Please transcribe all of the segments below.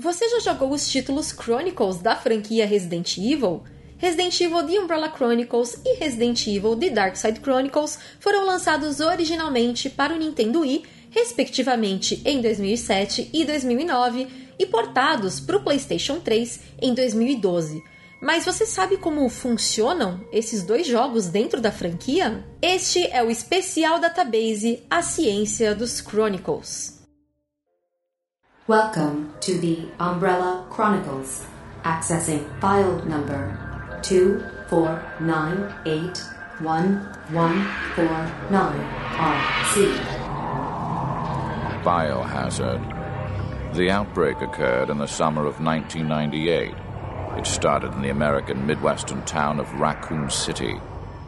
Você já jogou os títulos Chronicles da franquia Resident Evil? Resident Evil The Umbrella Chronicles e Resident Evil The Dark Side Chronicles foram lançados originalmente para o Nintendo Wii, respectivamente em 2007 e 2009, e portados para o PlayStation 3 em 2012. Mas você sabe como funcionam esses dois jogos dentro da franquia? Este é o especial database A Ciência dos Chronicles. Welcome to the Umbrella Chronicles. Accessing file number 249811149RC. Biohazard. The outbreak occurred in the summer of 1998. It started in the American Midwestern town of Raccoon City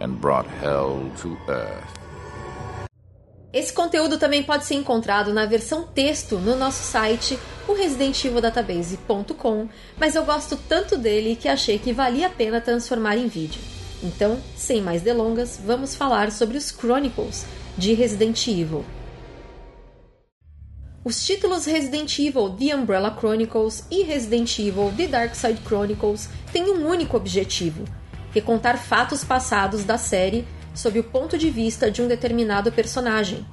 and brought hell to earth. Esse conteúdo também pode ser encontrado na versão texto no nosso site, o residentevildatabase.com, mas eu gosto tanto dele que achei que valia a pena transformar em vídeo. Então, sem mais delongas, vamos falar sobre os Chronicles de Resident Evil. Os títulos Resident Evil The Umbrella Chronicles e Resident Evil The Dark Side Chronicles têm um único objetivo: recontar fatos passados da série sob o ponto de vista de um determinado personagem.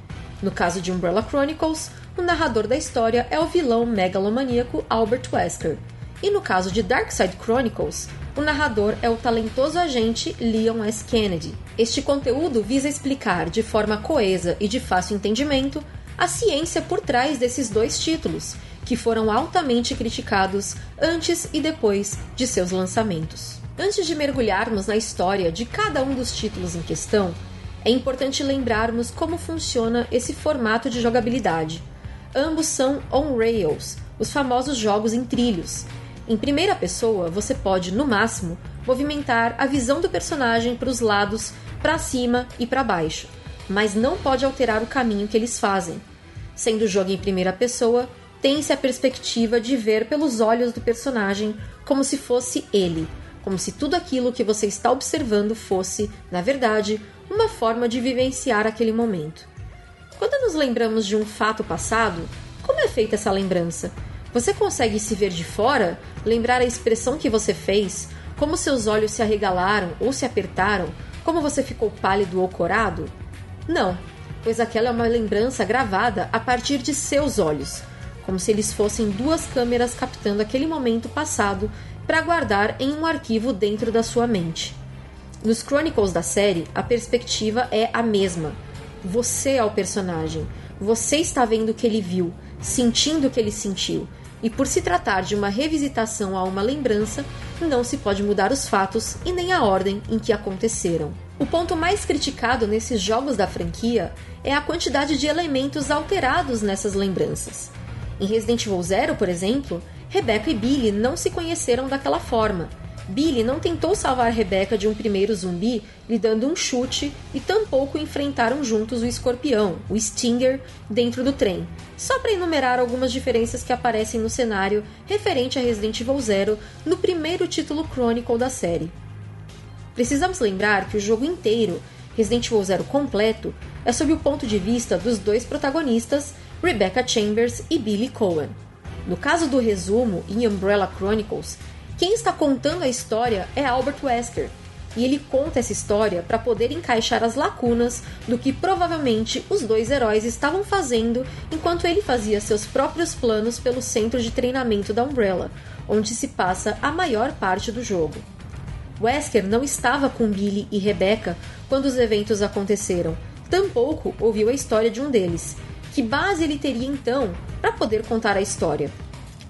No caso de Umbrella Chronicles, o narrador da história é o vilão megalomaníaco Albert Wesker. E no caso de Darkside Chronicles, o narrador é o talentoso agente Leon S. Kennedy. Este conteúdo visa explicar de forma coesa e de fácil entendimento a ciência por trás desses dois títulos, que foram altamente criticados antes e depois de seus lançamentos. Antes de mergulharmos na história de cada um dos títulos em questão, é importante lembrarmos como funciona esse formato de jogabilidade. Ambos são on rails, os famosos jogos em trilhos. Em primeira pessoa, você pode, no máximo, movimentar a visão do personagem para os lados, para cima e para baixo, mas não pode alterar o caminho que eles fazem. Sendo o jogo em primeira pessoa, tem-se a perspectiva de ver pelos olhos do personagem como se fosse ele como se tudo aquilo que você está observando fosse, na verdade, uma forma de vivenciar aquele momento. Quando nos lembramos de um fato passado, como é feita essa lembrança? Você consegue se ver de fora, lembrar a expressão que você fez, como seus olhos se arregalaram ou se apertaram, como você ficou pálido ou corado? Não, pois aquela é uma lembrança gravada a partir de seus olhos, como se eles fossem duas câmeras captando aquele momento passado para guardar em um arquivo dentro da sua mente. Nos Chronicles da série, a perspectiva é a mesma. Você é o personagem. Você está vendo o que ele viu, sentindo o que ele sentiu. E por se tratar de uma revisitação a uma lembrança, não se pode mudar os fatos e nem a ordem em que aconteceram. O ponto mais criticado nesses jogos da franquia é a quantidade de elementos alterados nessas lembranças. Em Resident Evil Zero, por exemplo, Rebecca e Billy não se conheceram daquela forma. Billy não tentou salvar Rebecca de um primeiro zumbi lhe dando um chute e tampouco enfrentaram juntos o escorpião, o Stinger, dentro do trem. Só para enumerar algumas diferenças que aparecem no cenário referente a Resident Evil Zero no primeiro título Chronicle da série. Precisamos lembrar que o jogo inteiro, Resident Evil Zero completo, é sob o ponto de vista dos dois protagonistas, Rebecca Chambers e Billy Cohen. No caso do resumo, em Umbrella Chronicles, quem está contando a história é Albert Wesker, e ele conta essa história para poder encaixar as lacunas do que provavelmente os dois heróis estavam fazendo enquanto ele fazia seus próprios planos pelo centro de treinamento da Umbrella, onde se passa a maior parte do jogo. Wesker não estava com Billy e Rebecca quando os eventos aconteceram, tampouco ouviu a história de um deles, que base ele teria então para poder contar a história?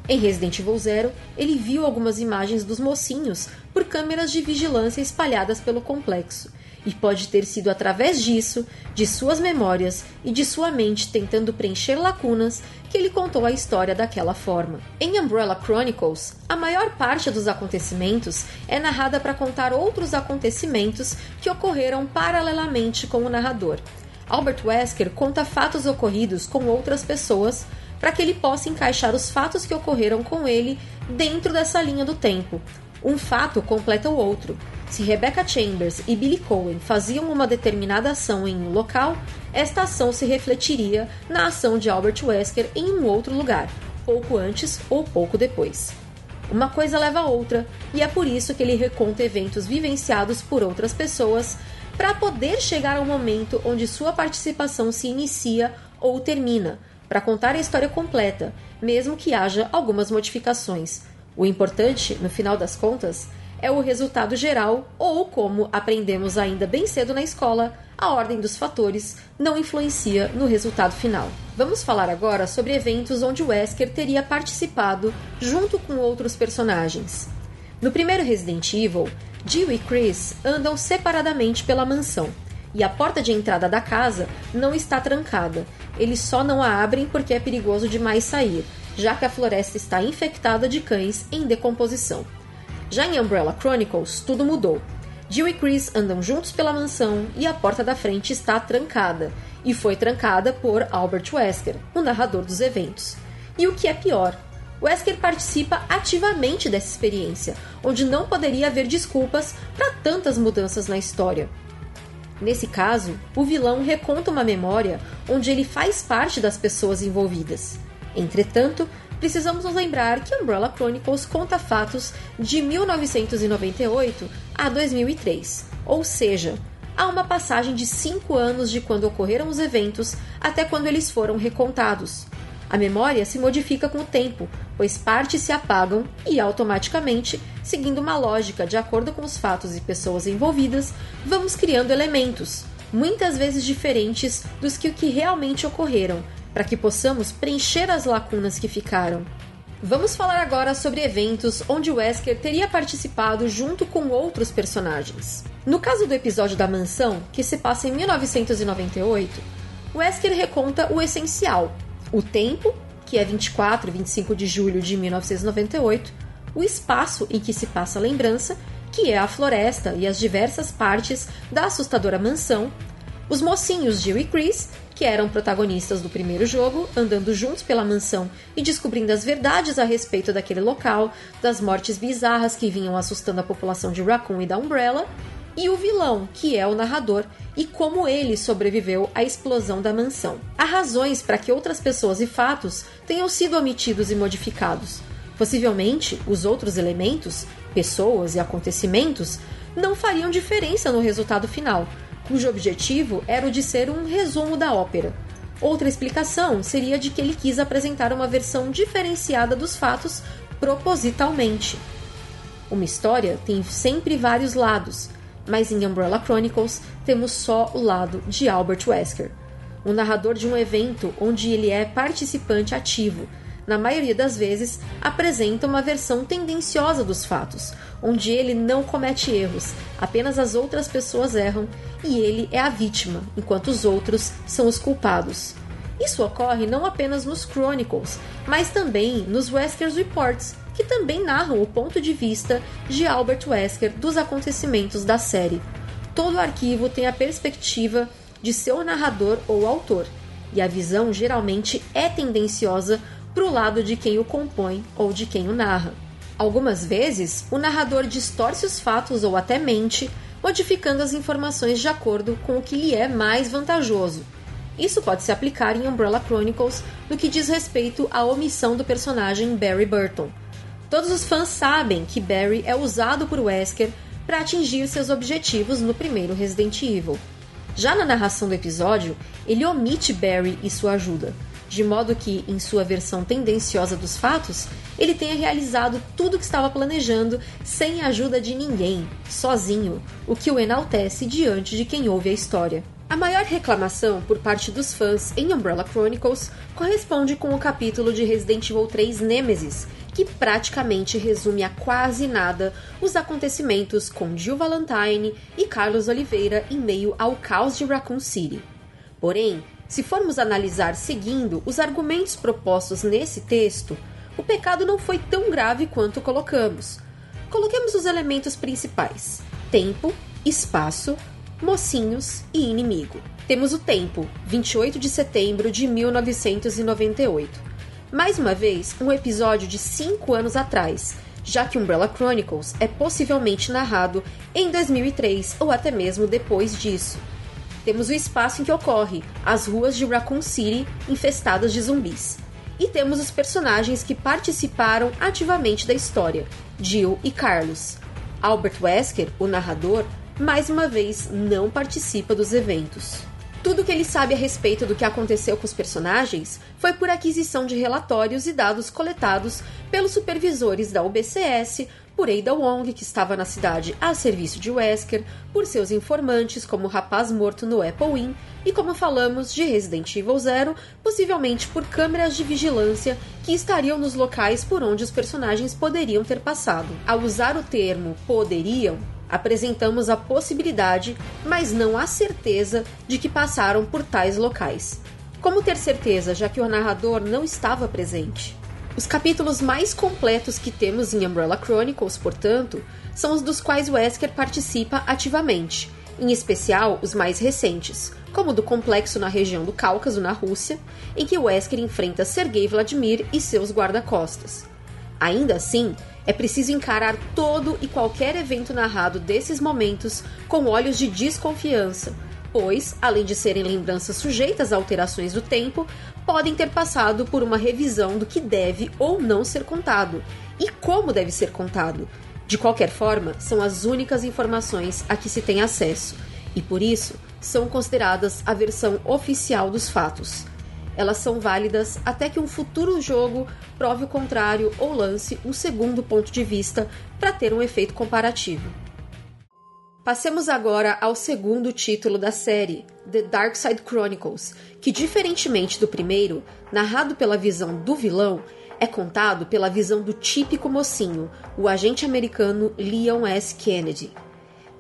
Em Resident Evil Zero, ele viu algumas imagens dos mocinhos por câmeras de vigilância espalhadas pelo complexo, e pode ter sido através disso, de suas memórias e de sua mente tentando preencher lacunas, que ele contou a história daquela forma. Em Umbrella Chronicles, a maior parte dos acontecimentos é narrada para contar outros acontecimentos que ocorreram paralelamente com o narrador, Albert Wesker conta fatos ocorridos com outras pessoas para que ele possa encaixar os fatos que ocorreram com ele dentro dessa linha do tempo. Um fato completa o outro. Se Rebecca Chambers e Billy Cohen faziam uma determinada ação em um local, esta ação se refletiria na ação de Albert Wesker em um outro lugar. pouco antes ou pouco depois. Uma coisa leva a outra, e é por isso que ele reconta eventos vivenciados por outras pessoas para poder chegar ao momento onde sua participação se inicia ou termina, para contar a história completa, mesmo que haja algumas modificações. O importante, no final das contas, é o resultado geral, ou como aprendemos ainda bem cedo na escola, a ordem dos fatores não influencia no resultado final. Vamos falar agora sobre eventos onde Wesker teria participado junto com outros personagens. No primeiro Resident Evil, Jill e Chris andam separadamente pela mansão e a porta de entrada da casa não está trancada. Eles só não a abrem porque é perigoso demais sair, já que a floresta está infectada de cães em decomposição. Já em Umbrella Chronicles, tudo mudou. Jill e Chris andam juntos pela mansão e a porta da frente está trancada, e foi trancada por Albert Wesker, o narrador dos eventos. E o que é pior, Wesker participa ativamente dessa experiência, onde não poderia haver desculpas para tantas mudanças na história. Nesse caso, o vilão reconta uma memória onde ele faz parte das pessoas envolvidas. Entretanto, precisamos nos lembrar que Umbrella Chronicles conta fatos de 1998 a 2003, ou seja, há uma passagem de cinco anos de quando ocorreram os eventos até quando eles foram recontados. A memória se modifica com o tempo, pois partes se apagam e, automaticamente, seguindo uma lógica de acordo com os fatos e pessoas envolvidas, vamos criando elementos, muitas vezes diferentes dos que que realmente ocorreram, para que possamos preencher as lacunas que ficaram. Vamos falar agora sobre eventos onde Wesker teria participado junto com outros personagens. No caso do episódio da mansão, que se passa em 1998, Wesker reconta o essencial: o tempo, que é 24 e 25 de julho de 1998, o espaço em que se passa a lembrança, que é a floresta e as diversas partes da assustadora mansão, os mocinhos Jill e Chris, que eram protagonistas do primeiro jogo, andando juntos pela mansão e descobrindo as verdades a respeito daquele local, das mortes bizarras que vinham assustando a população de Raccoon e da Umbrella, e o vilão, que é o narrador, e como ele sobreviveu à explosão da mansão. Há razões para que outras pessoas e fatos tenham sido omitidos e modificados. Possivelmente, os outros elementos, pessoas e acontecimentos não fariam diferença no resultado final, cujo objetivo era o de ser um resumo da ópera. Outra explicação seria de que ele quis apresentar uma versão diferenciada dos fatos propositalmente. Uma história tem sempre vários lados, mas em Umbrella Chronicles temos só o lado de Albert Wesker, o narrador de um evento onde ele é participante ativo. Na maioria das vezes, apresenta uma versão tendenciosa dos fatos, onde ele não comete erros, apenas as outras pessoas erram e ele é a vítima, enquanto os outros são os culpados. Isso ocorre não apenas nos Chronicles, mas também nos Wesker's Reports, que também narram o ponto de vista de Albert Wesker dos acontecimentos da série. Todo arquivo tem a perspectiva de seu narrador ou autor, e a visão geralmente é tendenciosa para o lado de quem o compõe ou de quem o narra. Algumas vezes, o narrador distorce os fatos ou até mente, modificando as informações de acordo com o que lhe é mais vantajoso. Isso pode se aplicar em Umbrella Chronicles no que diz respeito à omissão do personagem Barry Burton. Todos os fãs sabem que Barry é usado por Wesker para atingir seus objetivos no primeiro Resident Evil. Já na narração do episódio, ele omite Barry e sua ajuda, de modo que, em sua versão tendenciosa dos fatos, ele tenha realizado tudo o que estava planejando sem a ajuda de ninguém, sozinho, o que o enaltece diante de quem ouve a história. A maior reclamação por parte dos fãs em Umbrella Chronicles corresponde com o capítulo de Resident Evil 3 Nemesis, que praticamente resume a quase nada os acontecimentos com Jill Valentine e Carlos Oliveira em meio ao caos de Raccoon City. Porém, se formos analisar seguindo os argumentos propostos nesse texto, o pecado não foi tão grave quanto colocamos. Coloquemos os elementos principais: tempo, espaço, mocinhos e inimigo. Temos o tempo, 28 de setembro de 1998. Mais uma vez, um episódio de 5 anos atrás, já que Umbrella Chronicles é possivelmente narrado em 2003 ou até mesmo depois disso. Temos o espaço em que ocorre, as ruas de Raccoon City infestadas de zumbis. E temos os personagens que participaram ativamente da história, Jill e Carlos. Albert Wesker, o narrador, mais uma vez não participa dos eventos. Tudo que ele sabe a respeito do que aconteceu com os personagens foi por aquisição de relatórios e dados coletados pelos supervisores da UBCS, por Ada Wong, que estava na cidade a serviço de Wesker, por seus informantes, como o rapaz morto no Apple Inn, e como falamos de Resident Evil Zero, possivelmente por câmeras de vigilância que estariam nos locais por onde os personagens poderiam ter passado. Ao usar o termo poderiam, apresentamos a possibilidade, mas não a certeza, de que passaram por tais locais. Como ter certeza, já que o narrador não estava presente? Os capítulos mais completos que temos em Umbrella Chronicles, portanto, são os dos quais Wesker participa ativamente, em especial os mais recentes, como o do complexo na região do Cáucaso, na Rússia, em que Wesker enfrenta Sergei Vladimir e seus guarda-costas. Ainda assim, é preciso encarar todo e qualquer evento narrado desses momentos com olhos de desconfiança, pois, além de serem lembranças sujeitas a alterações do tempo, podem ter passado por uma revisão do que deve ou não ser contado e como deve ser contado. De qualquer forma, são as únicas informações a que se tem acesso e, por isso, são consideradas a versão oficial dos fatos elas são válidas até que um futuro jogo prove o contrário ou lance um segundo ponto de vista para ter um efeito comparativo. Passemos agora ao segundo título da série, The Dark Side Chronicles, que, diferentemente do primeiro, narrado pela visão do vilão, é contado pela visão do típico mocinho, o agente americano Leon S. Kennedy.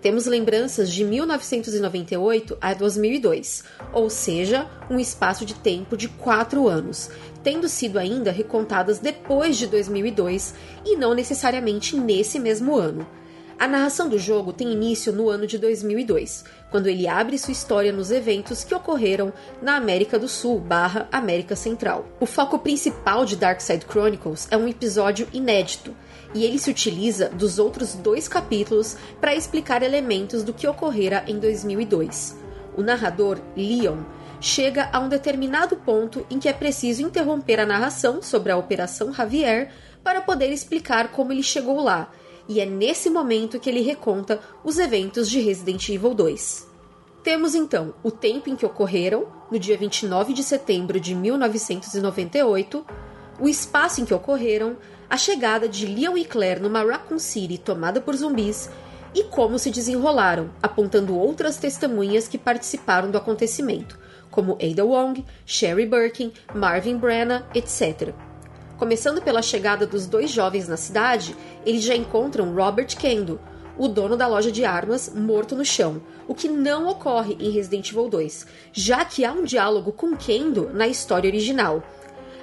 Temos lembranças de 1998 a 2002, ou seja, um espaço de tempo de quatro anos, tendo sido ainda recontadas depois de 2002 e não necessariamente nesse mesmo ano. A narração do jogo tem início no ano de 2002, quando ele abre sua história nos eventos que ocorreram na América do Sul barra América Central. O foco principal de Darkside Chronicles é um episódio inédito, e ele se utiliza dos outros dois capítulos para explicar elementos do que ocorrera em 2002. O narrador, Leon, chega a um determinado ponto em que é preciso interromper a narração sobre a Operação Javier para poder explicar como ele chegou lá, e é nesse momento que ele reconta os eventos de Resident Evil 2. Temos então o tempo em que ocorreram, no dia 29 de setembro de 1998, o espaço em que ocorreram, a chegada de Leon e Claire numa Raccoon City tomada por zumbis e como se desenrolaram, apontando outras testemunhas que participaram do acontecimento, como Ada Wong, Sherry Birkin, Marvin Brenna, etc. Começando pela chegada dos dois jovens na cidade, eles já encontram Robert Kendo, o dono da loja de armas, morto no chão, o que não ocorre em Resident Evil 2, já que há um diálogo com Kendo na história original,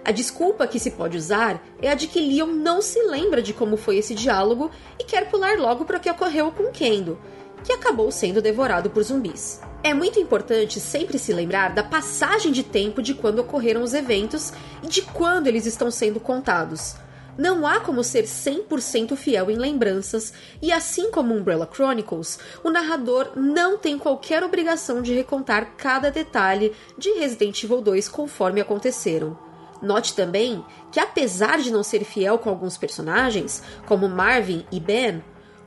a desculpa que se pode usar é a de que Leon não se lembra de como foi esse diálogo e quer pular logo para o que ocorreu com Kendo, que acabou sendo devorado por zumbis. É muito importante sempre se lembrar da passagem de tempo de quando ocorreram os eventos e de quando eles estão sendo contados. Não há como ser 100% fiel em lembranças, e assim como Umbrella Chronicles, o narrador não tem qualquer obrigação de recontar cada detalhe de Resident Evil 2 conforme aconteceram. Note também que, apesar de não ser fiel com alguns personagens, como Marvin e Ben,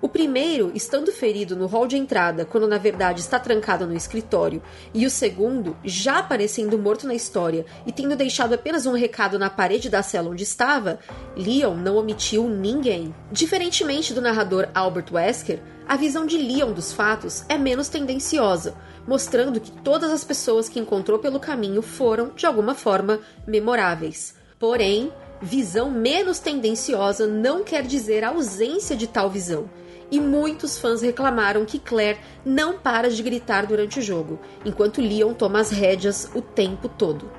o primeiro, estando ferido no hall de entrada, quando na verdade está trancado no escritório, e o segundo, já aparecendo morto na história e tendo deixado apenas um recado na parede da cela onde estava, Leon não omitiu ninguém. Diferentemente do narrador Albert Wesker, a visão de Leon dos fatos é menos tendenciosa, mostrando que todas as pessoas que encontrou pelo caminho foram, de alguma forma, memoráveis. Porém, visão menos tendenciosa não quer dizer ausência de tal visão. E muitos fãs reclamaram que Claire não para de gritar durante o jogo, enquanto Leon toma as rédeas o tempo todo.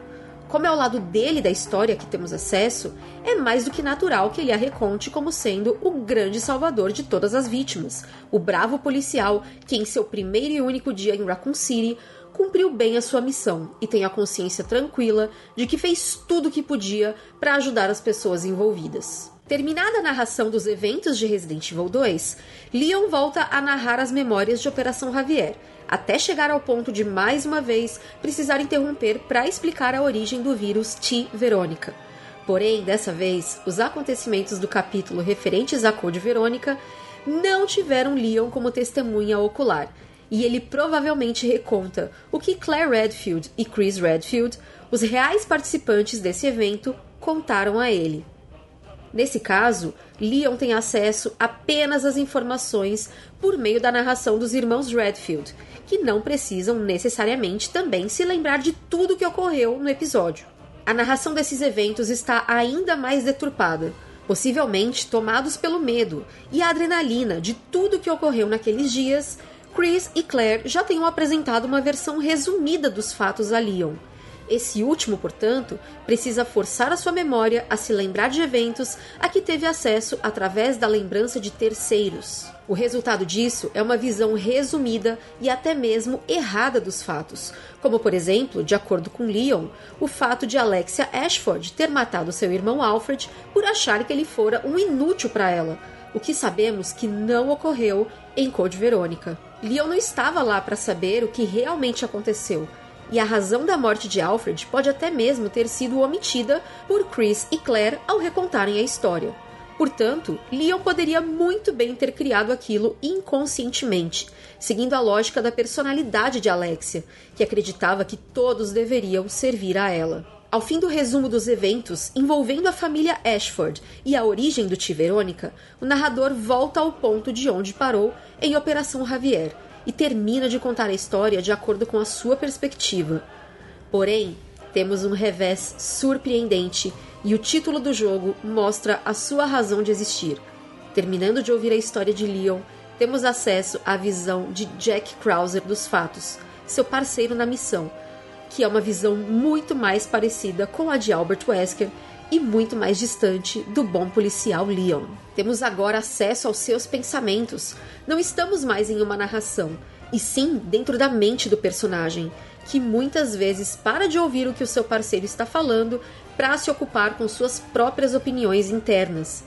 Como é o lado dele da história que temos acesso, é mais do que natural que ele a reconte como sendo o grande salvador de todas as vítimas, o bravo policial que, em seu primeiro e único dia em Raccoon City, cumpriu bem a sua missão e tem a consciência tranquila de que fez tudo o que podia para ajudar as pessoas envolvidas. Terminada a narração dos eventos de Resident Evil 2, Leon volta a narrar as memórias de Operação Javier, até chegar ao ponto de mais uma vez precisar interromper para explicar a origem do vírus T. Verônica. Porém, dessa vez, os acontecimentos do capítulo referentes a Code Verônica não tiveram Leon como testemunha ocular, e ele provavelmente reconta o que Claire Redfield e Chris Redfield, os reais participantes desse evento, contaram a ele. Nesse caso, Leon tem acesso apenas às informações por meio da narração dos irmãos Redfield, que não precisam necessariamente também se lembrar de tudo o que ocorreu no episódio. A narração desses eventos está ainda mais deturpada, possivelmente tomados pelo medo e a adrenalina de tudo o que ocorreu naqueles dias. Chris e Claire já tenham apresentado uma versão resumida dos fatos a Leon, esse último, portanto, precisa forçar a sua memória a se lembrar de eventos a que teve acesso através da lembrança de terceiros. O resultado disso é uma visão resumida e até mesmo errada dos fatos, como por exemplo, de acordo com Leon, o fato de Alexia Ashford ter matado seu irmão Alfred por achar que ele fora um inútil para ela, o que sabemos que não ocorreu em Code Verônica. Leon não estava lá para saber o que realmente aconteceu e a razão da morte de Alfred pode até mesmo ter sido omitida por Chris e Claire ao recontarem a história. Portanto, Leon poderia muito bem ter criado aquilo inconscientemente, seguindo a lógica da personalidade de Alexia, que acreditava que todos deveriam servir a ela. Ao fim do resumo dos eventos envolvendo a família Ashford e a origem do T. Verônica, o narrador volta ao ponto de onde parou em Operação Javier, e termina de contar a história de acordo com a sua perspectiva. Porém, temos um revés surpreendente e o título do jogo mostra a sua razão de existir. Terminando de ouvir a história de Leon, temos acesso à visão de Jack Krauser dos fatos, seu parceiro na missão, que é uma visão muito mais parecida com a de Albert Wesker e muito mais distante do bom policial Leon. Temos agora acesso aos seus pensamentos. Não estamos mais em uma narração, e sim dentro da mente do personagem, que muitas vezes para de ouvir o que o seu parceiro está falando para se ocupar com suas próprias opiniões internas.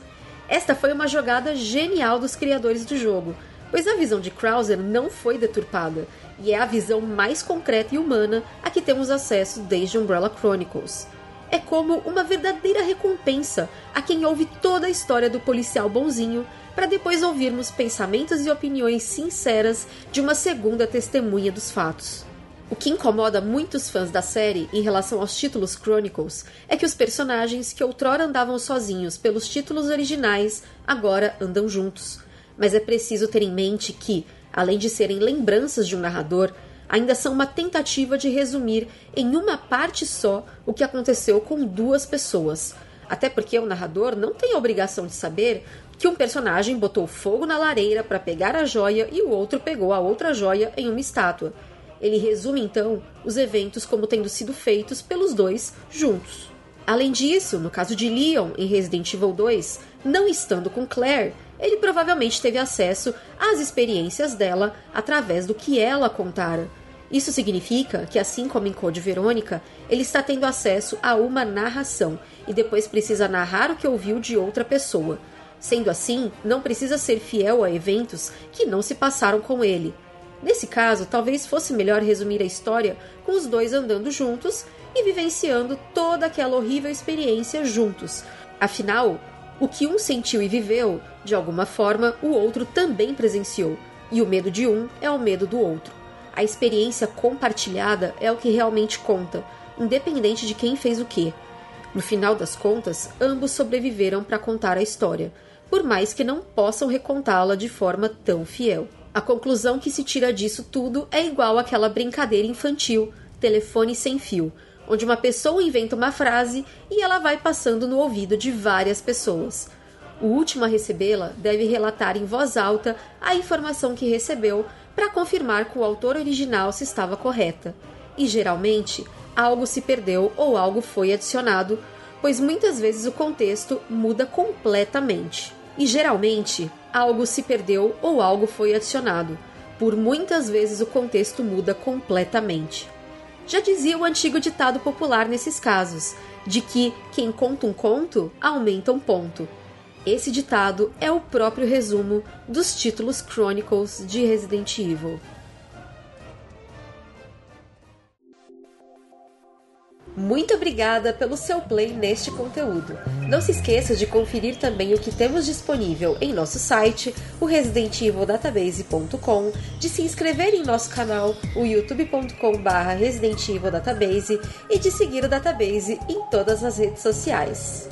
Esta foi uma jogada genial dos criadores do jogo, pois a visão de Krauser não foi deturpada e é a visão mais concreta e humana a que temos acesso desde Umbrella Chronicles é como uma verdadeira recompensa a quem ouve toda a história do policial bonzinho, para depois ouvirmos pensamentos e opiniões sinceras de uma segunda testemunha dos fatos. O que incomoda muitos fãs da série em relação aos títulos Chronicles é que os personagens que outrora andavam sozinhos pelos títulos originais agora andam juntos. Mas é preciso ter em mente que, além de serem lembranças de um narrador, ainda são uma tentativa de resumir em uma parte só o que aconteceu com duas pessoas. Até porque o narrador não tem a obrigação de saber que um personagem botou fogo na lareira para pegar a joia e o outro pegou a outra joia em uma estátua. Ele resume então os eventos como tendo sido feitos pelos dois juntos. Além disso, no caso de Leon em Resident Evil 2, não estando com Claire, ele provavelmente teve acesso às experiências dela através do que ela contara. Isso significa que, assim como em Code Verônica, ele está tendo acesso a uma narração e depois precisa narrar o que ouviu de outra pessoa. Sendo assim, não precisa ser fiel a eventos que não se passaram com ele. Nesse caso, talvez fosse melhor resumir a história com os dois andando juntos e vivenciando toda aquela horrível experiência juntos. Afinal, o que um sentiu e viveu, de alguma forma, o outro também presenciou, e o medo de um é o medo do outro. A experiência compartilhada é o que realmente conta, independente de quem fez o que. No final das contas, ambos sobreviveram para contar a história, por mais que não possam recontá-la de forma tão fiel. A conclusão que se tira disso tudo é igual àquela brincadeira infantil, telefone sem fio, onde uma pessoa inventa uma frase e ela vai passando no ouvido de várias pessoas. O último a recebê-la deve relatar em voz alta a informação que recebeu para confirmar que o autor original se estava correta. E geralmente, algo se perdeu ou algo foi adicionado, pois muitas vezes o contexto muda completamente. E geralmente, algo se perdeu ou algo foi adicionado, por muitas vezes o contexto muda completamente. Já dizia o antigo ditado popular nesses casos, de que quem conta um conto aumenta um ponto. Esse ditado é o próprio resumo dos títulos Chronicles de Resident Evil. Muito obrigada pelo seu play neste conteúdo. Não se esqueça de conferir também o que temos disponível em nosso site, o residentevildatabase.com, de se inscrever em nosso canal, o youtube.com/residentevildatabase e de seguir o Database em todas as redes sociais.